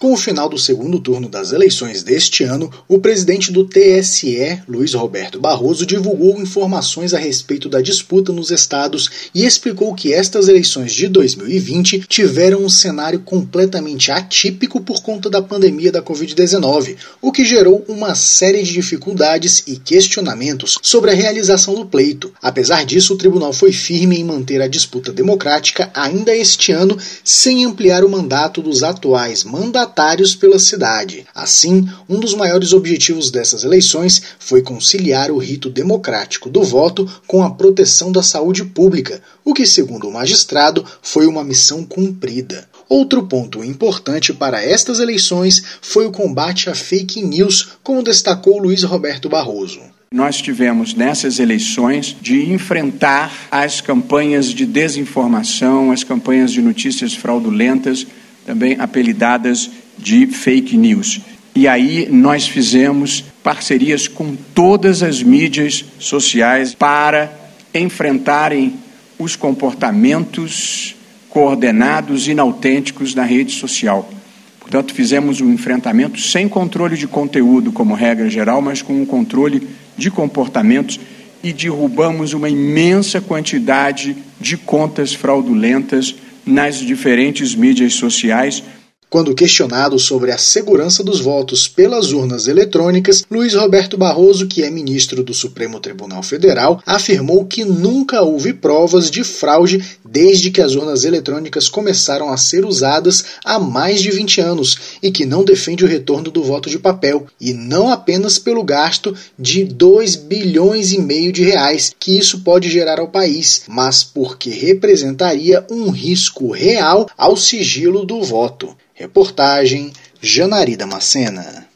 Com o final do segundo turno das eleições deste ano, o presidente do TSE, Luiz Roberto Barroso, divulgou informações a respeito da disputa nos estados e explicou que estas eleições de 2020 tiveram um cenário completamente atípico por conta da pandemia da Covid-19, o que gerou uma série de dificuldades e questionamentos sobre a realização do pleito. Apesar disso, o tribunal foi firme em manter a disputa democrática ainda este ano, sem ampliar o mandato dos atuais mandatários mandatários pela cidade. Assim, um dos maiores objetivos dessas eleições foi conciliar o rito democrático do voto com a proteção da saúde pública, o que, segundo o magistrado, foi uma missão cumprida. Outro ponto importante para estas eleições foi o combate à fake news, como destacou Luiz Roberto Barroso. Nós tivemos nessas eleições de enfrentar as campanhas de desinformação, as campanhas de notícias fraudulentas, também apelidadas de fake news. E aí nós fizemos parcerias com todas as mídias sociais para enfrentarem os comportamentos coordenados inautênticos na rede social. Portanto, fizemos um enfrentamento sem controle de conteúdo, como regra geral, mas com um controle de comportamentos e derrubamos uma imensa quantidade de contas fraudulentas nas diferentes mídias sociais. Quando questionado sobre a segurança dos votos pelas urnas eletrônicas, Luiz Roberto Barroso, que é ministro do Supremo Tribunal Federal, afirmou que nunca houve provas de fraude desde que as urnas eletrônicas começaram a ser usadas há mais de 20 anos e que não defende o retorno do voto de papel, e não apenas pelo gasto de 2 bilhões e meio de reais que isso pode gerar ao país, mas porque representaria um risco real ao sigilo do voto. Reportagem Janari Macena.